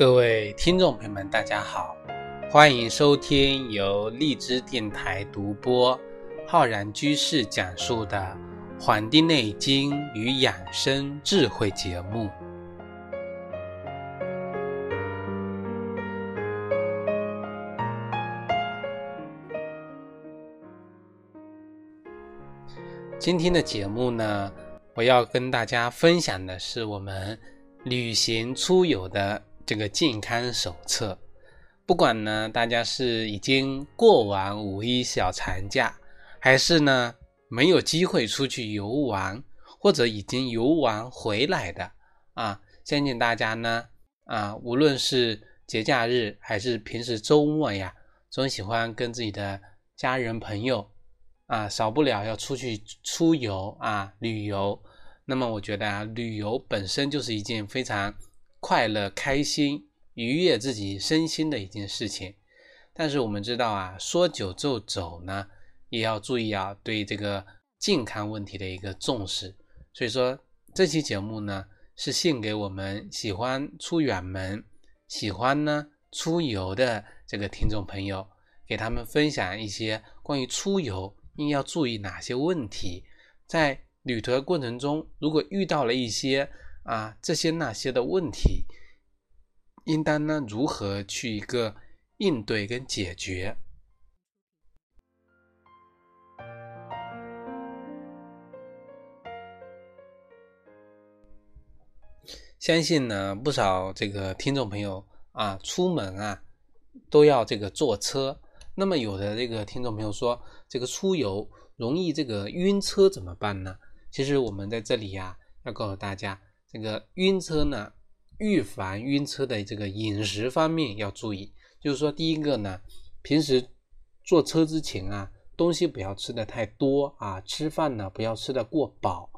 各位听众朋友们，大家好，欢迎收听由荔枝电台独播、浩然居士讲述的《黄帝内经与养生智慧》节目。今天的节目呢，我要跟大家分享的是我们旅行出游的这个健康手册。不管呢，大家是已经过完五一小长假，还是呢没有机会出去游玩，或者已经游玩回来的啊，相信大家呢啊，无论是节假日还是平时周末呀，总喜欢跟自己的家人朋友。啊，少不了要出去出游啊，旅游。那么我觉得啊，旅游本身就是一件非常快乐、开心、愉悦自己身心的一件事情。但是我们知道啊，说走就走呢，也要注意啊，对这个健康问题的一个重视。所以说，这期节目呢，是献给我们喜欢出远门、喜欢呢出游的这个听众朋友，给他们分享一些关于出游。应要注意哪些问题？在旅途的过程中，如果遇到了一些啊这些那些的问题，应当呢如何去一个应对跟解决？相信呢不少这个听众朋友啊出门啊都要这个坐车。那么有的这个听众朋友说，这个出游容易这个晕车怎么办呢？其实我们在这里呀，要告诉大家，这个晕车呢，预防晕车的这个饮食方面要注意。就是说，第一个呢，平时坐车之前啊，东西不要吃的太多啊，吃饭呢不要吃的过饱。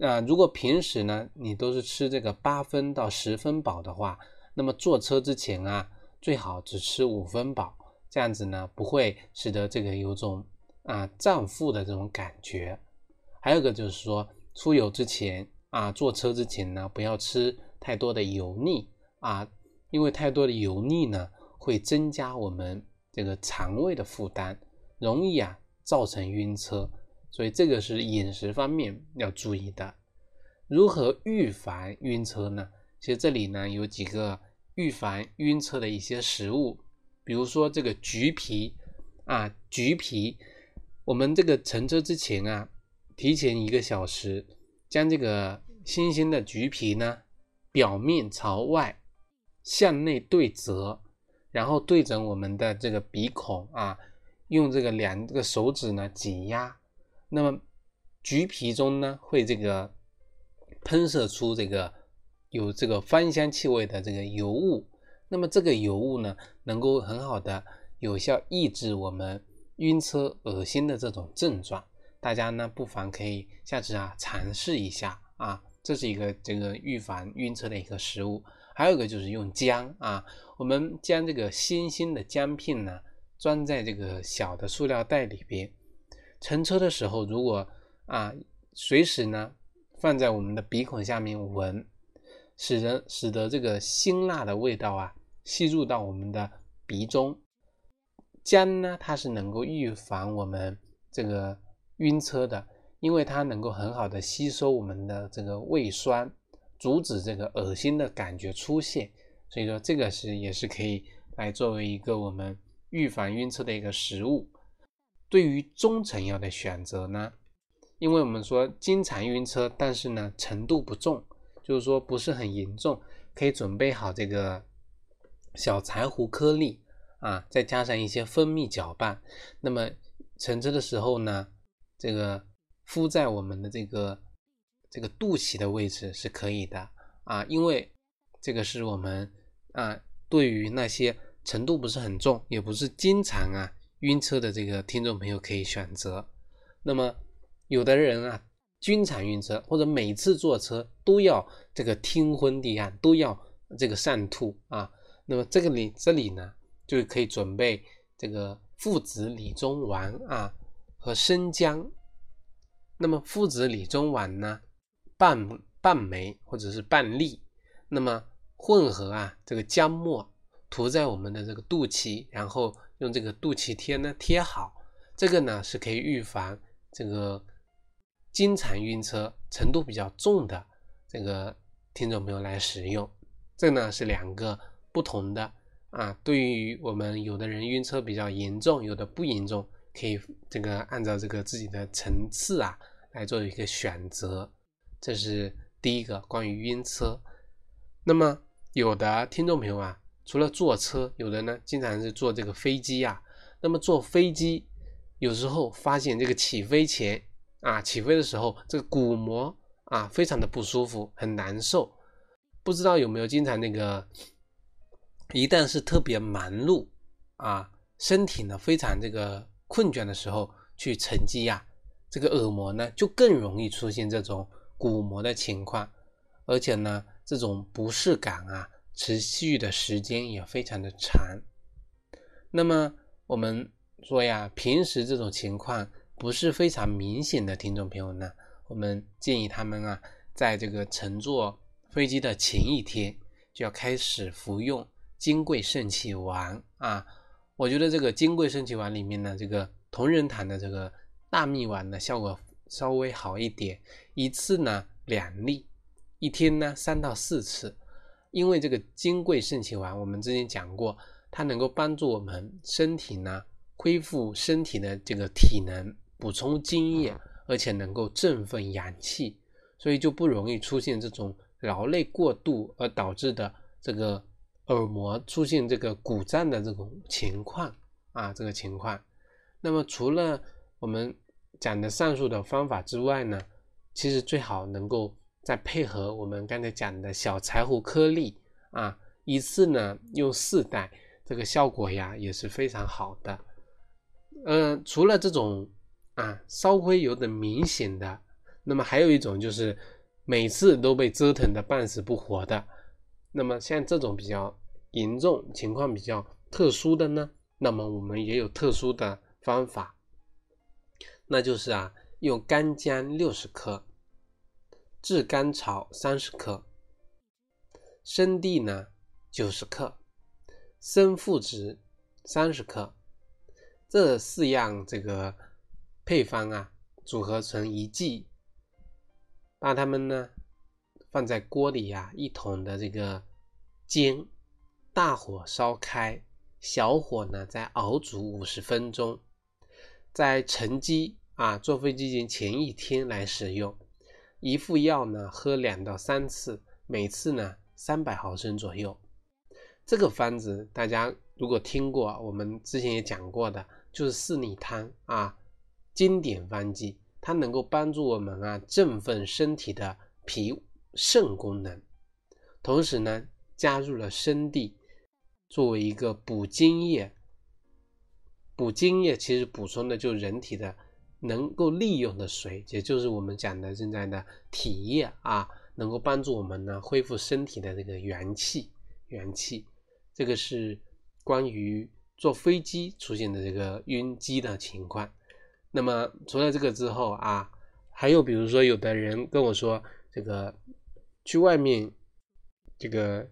啊，如果平时呢你都是吃这个八分到十分饱的话，那么坐车之前啊，最好只吃五分饱。这样子呢，不会使得这个有种啊胀腹的这种感觉。还有个就是说，出游之前啊，坐车之前呢，不要吃太多的油腻啊，因为太多的油腻呢，会增加我们这个肠胃的负担，容易啊造成晕车。所以这个是饮食方面要注意的。如何预防晕车呢？其实这里呢有几个预防晕车的一些食物。比如说这个橘皮啊，橘皮，我们这个乘车之前啊，提前一个小时，将这个新鲜的橘皮呢，表面朝外向内对折，然后对准我们的这个鼻孔啊，用这个两个手指呢挤压，那么橘皮中呢会这个喷射出这个有这个芳香气味的这个油雾。那么这个油雾呢，能够很好的有效抑制我们晕车、恶心的这种症状。大家呢不妨可以下次啊尝试一下啊，这是一个这个预防晕车的一个食物。还有一个就是用姜啊，我们将这个新鲜的姜片呢装在这个小的塑料袋里边，乘车的时候如果啊随时呢放在我们的鼻孔下面闻，使得使得这个辛辣的味道啊。吸入到我们的鼻中，姜呢，它是能够预防我们这个晕车的，因为它能够很好的吸收我们的这个胃酸，阻止这个恶心的感觉出现。所以说，这个是也是可以来作为一个我们预防晕车的一个食物。对于中成药的选择呢，因为我们说经常晕车，但是呢程度不重，就是说不是很严重，可以准备好这个。小柴胡颗粒啊，再加上一些蜂蜜搅拌，那么乘车的时候呢，这个敷在我们的这个这个肚脐的位置是可以的啊，因为这个是我们啊，对于那些程度不是很重，也不是经常啊晕车的这个听众朋友可以选择。那么有的人啊，经常晕车，或者每次坐车都要这个天昏地暗，都要这个上吐啊。那么这个里这里呢，就可以准备这个附子理中丸啊和生姜。那么附子理中丸呢，半半枚或者是半粒。那么混合啊这个姜末涂在我们的这个肚脐，然后用这个肚脐贴呢贴好，这个呢是可以预防这个经常晕车程度比较重的这个听众朋友来使用。这呢是两个不同的啊，对于我们有的人晕车比较严重，有的不严重，可以这个按照这个自己的层次啊来做一个选择。这是第一个关于晕车。那么有的听众朋友啊，除了坐车，有的呢经常是坐这个飞机啊。那么坐飞机有时候发现这个起飞前啊，起飞的时候这个鼓膜啊非常的不舒服，很难受。不知道有没有经常那个，一旦是特别忙碌啊，身体呢非常这个困倦的时候去乘机呀，这个耳膜呢就更容易出现这种。鼓膜的情况，而且呢，这种不适感啊，持续的时间也非常的长。那么我们说呀，平时这种情况不是非常明显的听众朋友呢，我们建议他们啊，在这个乘坐飞机的前一天就要开始服用金匮肾气丸啊。我觉得这个金匮肾气丸里面呢，这个同仁堂的这个大蜜丸的效果。稍微好一点，一次呢两粒，一天呢三到四次。因为这个金匮肾气丸，我们之前讲过，它能够帮助我们身体呢恢复身体的这个体能，补充津液，而且能够振奋阳气，所以就不容易出现这种劳累过度而导致的这个耳膜出现这个鼓胀的这种情况啊，这个情况。那么除了我们。讲的上述的方法之外呢，其实最好能够再配合我们刚才讲的小柴胡颗粒啊，一次呢用四袋，这个效果呀也是非常好的。嗯，除了这种啊稍微有点明显的，那么还有一种就是每次都被折腾的半死不活的。那么像这种比较严重情况比较特殊的呢，那么我们也有特殊的方法。那就是啊，用干姜六十克，炙甘草三十克，生地呢九十克，生附子三十克，这四样这个配方啊，组合成一剂，把它们呢放在锅里呀，一桶的这个煎，大火烧开，小火呢再熬煮五十分钟。在乘机啊，坐飞机前前一天来使用一副药呢，喝两到三次，每次呢三百毫升左右。这个方子大家如果听过，我们之前也讲过的，就是四逆汤啊，经典方剂，它能够帮助我们啊振奋身体的脾肾功能，同时呢加入了生地，作为一个补津液。补津液其实补充的就是人体的能够利用的水，也就是我们讲的现在的体液啊，能够帮助我们呢恢复身体的这个元气。元气，这个是关于坐飞机出现的这个晕机的情况。那么除了这个之后啊，还有比如说有的人跟我说，这个去外面这个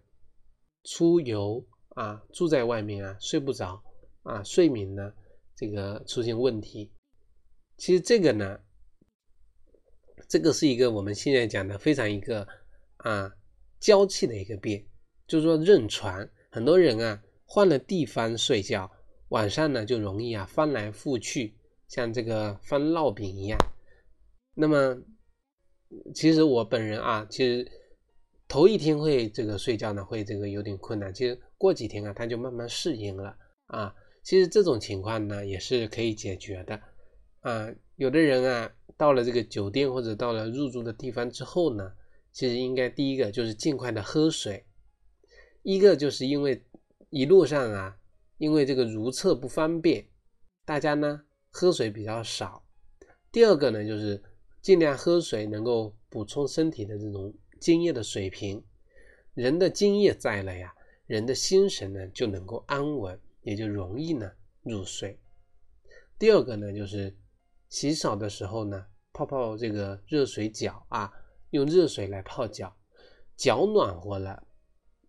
出游啊，住在外面啊，睡不着。啊，睡眠呢，这个出现问题，其实这个呢，这个是一个我们现在讲的非常一个啊娇气的一个病，就是说认床，很多人啊换了地方睡觉，晚上呢就容易啊翻来覆去，像这个翻烙饼一样。那么其实我本人啊，其实头一天会这个睡觉呢会这个有点困难，其实过几天啊他就慢慢适应了啊。其实这种情况呢也是可以解决的，啊，有的人啊到了这个酒店或者到了入住的地方之后呢，其实应该第一个就是尽快的喝水，一个就是因为一路上啊，因为这个如厕不方便，大家呢喝水比较少，第二个呢就是尽量喝水能够补充身体的这种精液的水平，人的精液在了呀，人的心神呢就能够安稳。也就容易呢入睡。第二个呢，就是洗澡的时候呢，泡泡这个热水脚啊，用热水来泡脚，脚暖和了，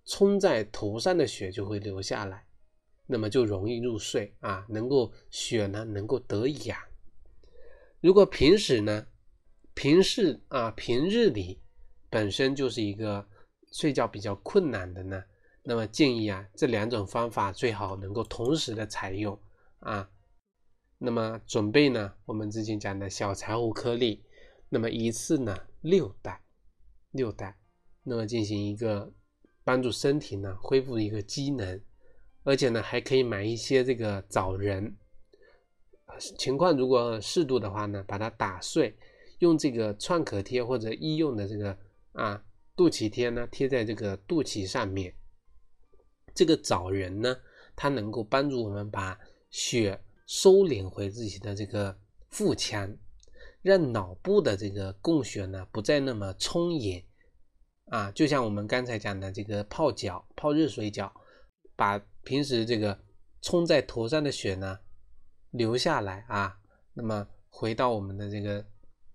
冲在头上的血就会流下来，那么就容易入睡啊，能够血呢能够得养。如果平时呢，平时啊平日里本身就是一个睡觉比较困难的呢，那么建议啊这两种方法最好能够同时的采用啊。那么准备呢，我们之前讲的小柴胡颗粒，那么一次呢六袋，六袋，那么进行一个帮助身体呢恢复一个机能，而且呢还可以买一些这个枣仁，情况如果适度的话呢，把它打碎，用这个创可贴或者医用的这个啊肚脐贴呢贴在这个肚脐上面，这个枣仁呢，它能够帮助我们把血。收敛回自己的这个腹腔，让脑部的这个供血呢不再那么充盈啊，就像我们刚才讲的这个泡脚、泡热水脚，把平时这个冲在头上的血呢流下来啊，那么回到我们的这个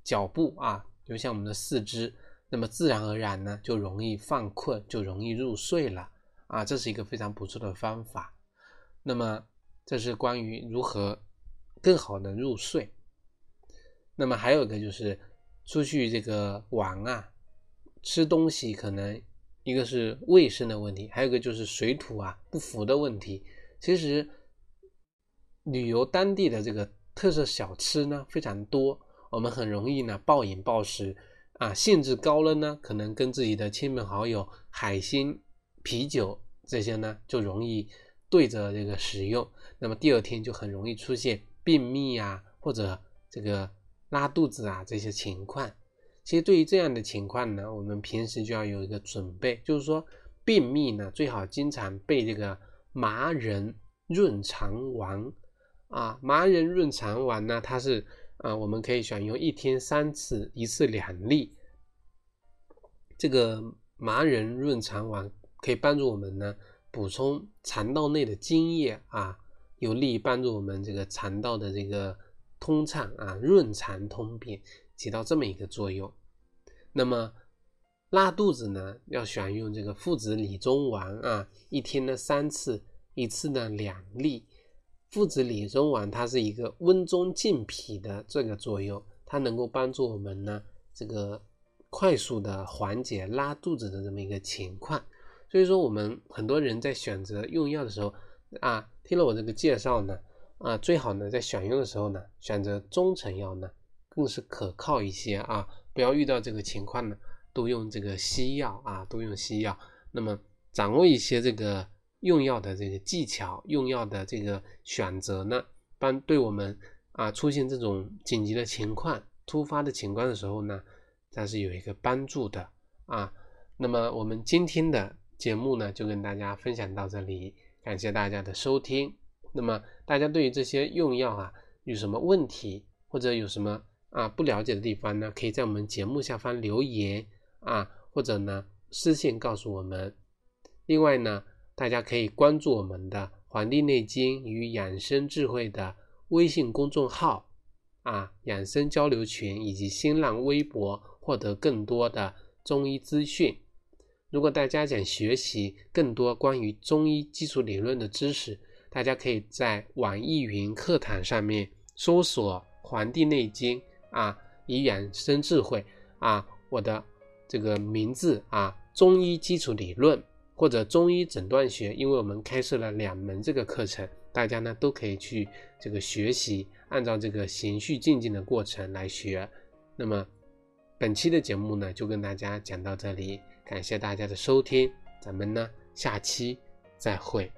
脚部啊，流向我们的四肢，那么自然而然呢就容易犯困，就容易入睡了啊，这是一个非常不错的方法。那么。这是关于如何更好的入睡。那么还有一个就是出去这个玩啊，吃东西可能一个是卫生的问题，还有一个就是水土啊不服的问题。其实旅游当地的这个特色小吃呢非常多，我们很容易呢暴饮暴食啊，兴致高了呢，可能跟自己的亲朋好友海鲜、啤酒这些呢就容易。对着这个使用，那么第二天就很容易出现便秘啊，或者这个拉肚子啊这些情况。其实对于这样的情况呢，我们平时就要有一个准备，就是说便秘呢最好经常备这个麻仁润肠丸啊。麻仁润肠丸呢，它是啊，我们可以选用一天三次，一次两粒。这个麻仁润肠丸可以帮助我们呢。补充肠道内的津液啊，有利于帮助我们这个肠道的这个通畅啊，润肠通便，起到这么一个作用。那么拉肚子呢，要选用这个附子理中丸啊，一天呢三次，一次呢两粒。附子理中丸它是一个温中健脾的这个作用，它能够帮助我们呢这个快速的缓解拉肚子的这么一个情况。所以说，我们很多人在选择用药的时候啊，听了我这个介绍呢，啊，最好呢在选用的时候呢，选择中成药呢，更是可靠一些啊，不要遇到这个情况呢，都用这个西药啊，都用西药。那么掌握一些这个用药的这个技巧，用药的这个选择呢，帮对我们啊出现这种紧急的情况、突发的情况的时候呢，它是有一个帮助的啊。那么我们今天的。节目呢就跟大家分享到这里，感谢大家的收听。那么大家对于这些用药啊有什么问题或者有什么啊不了解的地方呢？可以在我们节目下方留言啊，或者呢私信告诉我们。另外呢，大家可以关注我们的《黄帝内经与养生智慧》的微信公众号啊，养生交流群以及新浪微博，获得更多的中医资讯。如果大家想学习更多关于中医基础理论的知识，大家可以在网易云课堂上面搜索《黄帝内经》啊，以养生智慧啊，我的这个名字啊，中医基础理论或者中医诊断学，因为我们开设了两门这个课程，大家呢都可以去这个学习，按照这个循序渐进的过程来学。那么本期的节目呢，就跟大家讲到这里。感谢大家的收听，咱们呢下期再会。